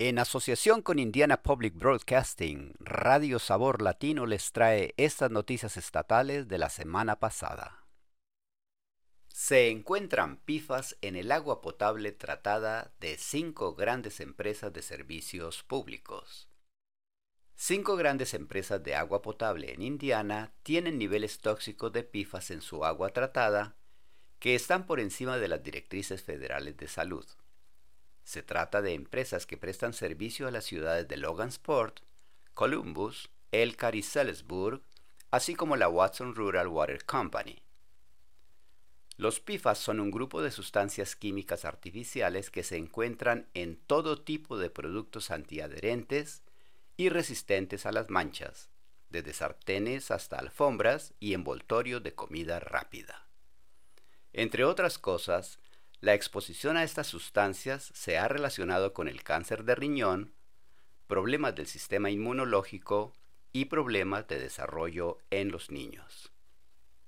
En asociación con Indiana Public Broadcasting, Radio Sabor Latino les trae estas noticias estatales de la semana pasada. Se encuentran pifas en el agua potable tratada de cinco grandes empresas de servicios públicos. Cinco grandes empresas de agua potable en Indiana tienen niveles tóxicos de pifas en su agua tratada que están por encima de las directrices federales de salud. Se trata de empresas que prestan servicio a las ciudades de Logansport, Columbus, Elkhart y Salisbury, así como la Watson Rural Water Company. Los PFAS son un grupo de sustancias químicas artificiales que se encuentran en todo tipo de productos antiadherentes y resistentes a las manchas, desde sartenes hasta alfombras y envoltorios de comida rápida. Entre otras cosas, la exposición a estas sustancias se ha relacionado con el cáncer de riñón, problemas del sistema inmunológico y problemas de desarrollo en los niños.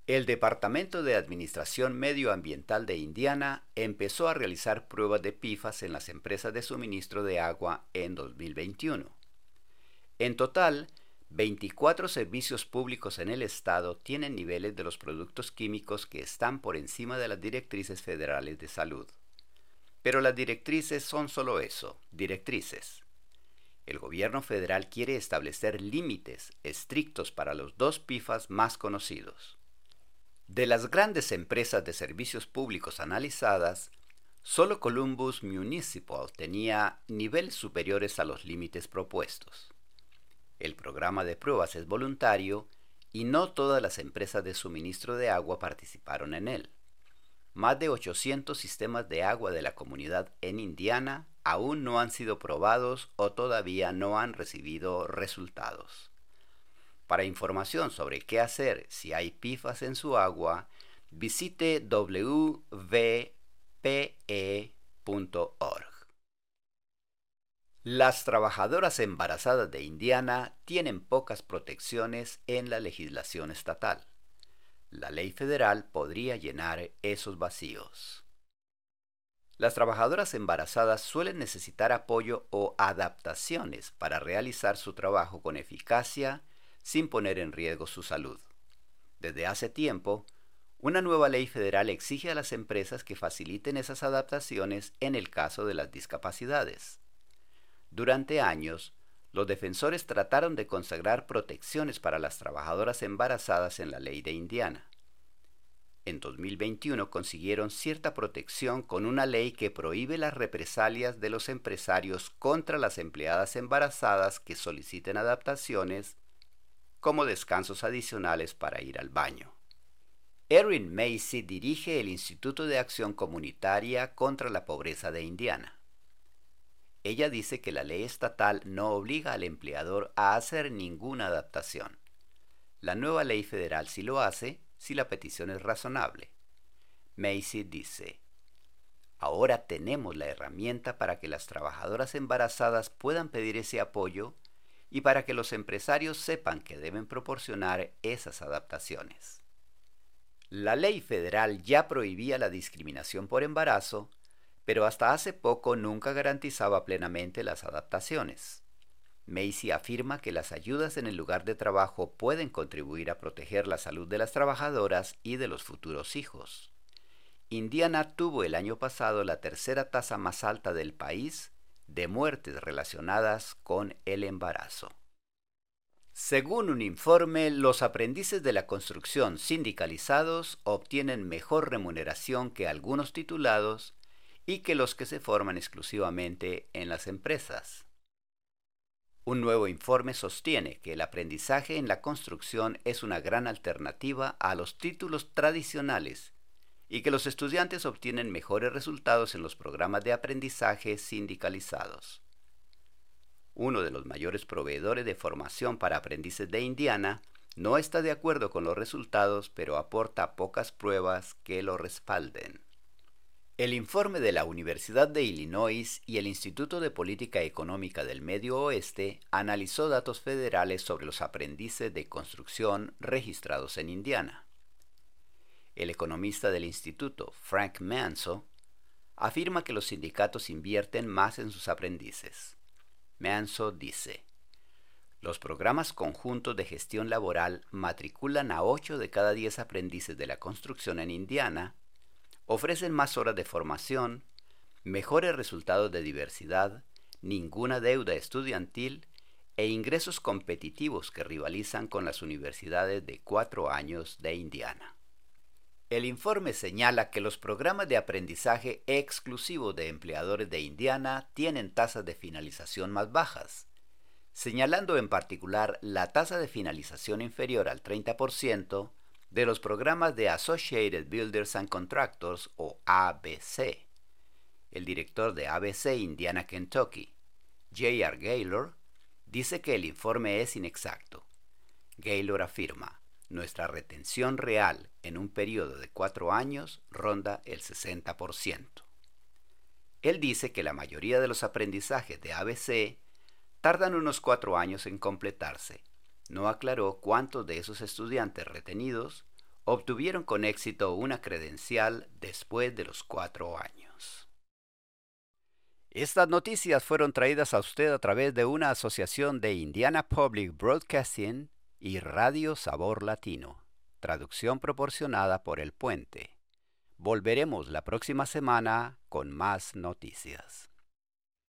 El Departamento de Administración Medioambiental de Indiana empezó a realizar pruebas de PIFAS en las empresas de suministro de agua en 2021. En total, 24 servicios públicos en el estado tienen niveles de los productos químicos que están por encima de las directrices federales de salud. Pero las directrices son solo eso, directrices. El gobierno federal quiere establecer límites estrictos para los dos PIFAS más conocidos. De las grandes empresas de servicios públicos analizadas, solo Columbus Municipal tenía niveles superiores a los límites propuestos. El programa de pruebas es voluntario y no todas las empresas de suministro de agua participaron en él. Más de 800 sistemas de agua de la comunidad en Indiana aún no han sido probados o todavía no han recibido resultados. Para información sobre qué hacer si hay pifas en su agua, visite wvpe.org. Las trabajadoras embarazadas de Indiana tienen pocas protecciones en la legislación estatal. La ley federal podría llenar esos vacíos. Las trabajadoras embarazadas suelen necesitar apoyo o adaptaciones para realizar su trabajo con eficacia sin poner en riesgo su salud. Desde hace tiempo, una nueva ley federal exige a las empresas que faciliten esas adaptaciones en el caso de las discapacidades. Durante años, los defensores trataron de consagrar protecciones para las trabajadoras embarazadas en la ley de Indiana. En 2021 consiguieron cierta protección con una ley que prohíbe las represalias de los empresarios contra las empleadas embarazadas que soliciten adaptaciones como descansos adicionales para ir al baño. Erin Macy dirige el Instituto de Acción Comunitaria contra la Pobreza de Indiana. Ella dice que la ley estatal no obliga al empleador a hacer ninguna adaptación. La nueva ley federal sí lo hace si la petición es razonable. Macy dice, ahora tenemos la herramienta para que las trabajadoras embarazadas puedan pedir ese apoyo y para que los empresarios sepan que deben proporcionar esas adaptaciones. La ley federal ya prohibía la discriminación por embarazo pero hasta hace poco nunca garantizaba plenamente las adaptaciones. Macy afirma que las ayudas en el lugar de trabajo pueden contribuir a proteger la salud de las trabajadoras y de los futuros hijos. Indiana tuvo el año pasado la tercera tasa más alta del país de muertes relacionadas con el embarazo. Según un informe, los aprendices de la construcción sindicalizados obtienen mejor remuneración que algunos titulados y que los que se forman exclusivamente en las empresas. Un nuevo informe sostiene que el aprendizaje en la construcción es una gran alternativa a los títulos tradicionales y que los estudiantes obtienen mejores resultados en los programas de aprendizaje sindicalizados. Uno de los mayores proveedores de formación para aprendices de Indiana no está de acuerdo con los resultados, pero aporta pocas pruebas que lo respalden. El informe de la Universidad de Illinois y el Instituto de Política Económica del Medio Oeste analizó datos federales sobre los aprendices de construcción registrados en Indiana. El economista del instituto, Frank Manso, afirma que los sindicatos invierten más en sus aprendices. Manso dice, los programas conjuntos de gestión laboral matriculan a 8 de cada 10 aprendices de la construcción en Indiana, ofrecen más horas de formación, mejores resultados de diversidad, ninguna deuda estudiantil e ingresos competitivos que rivalizan con las universidades de cuatro años de Indiana. El informe señala que los programas de aprendizaje exclusivos de empleadores de Indiana tienen tasas de finalización más bajas, señalando en particular la tasa de finalización inferior al 30% de los programas de Associated Builders and Contractors o ABC. El director de ABC Indiana Kentucky, J.R. Gaylor, dice que el informe es inexacto. Gaylor afirma, nuestra retención real en un periodo de cuatro años ronda el 60%. Él dice que la mayoría de los aprendizajes de ABC tardan unos cuatro años en completarse. No aclaró cuántos de esos estudiantes retenidos obtuvieron con éxito una credencial después de los cuatro años. Estas noticias fueron traídas a usted a través de una asociación de Indiana Public Broadcasting y Radio Sabor Latino, traducción proporcionada por El Puente. Volveremos la próxima semana con más noticias.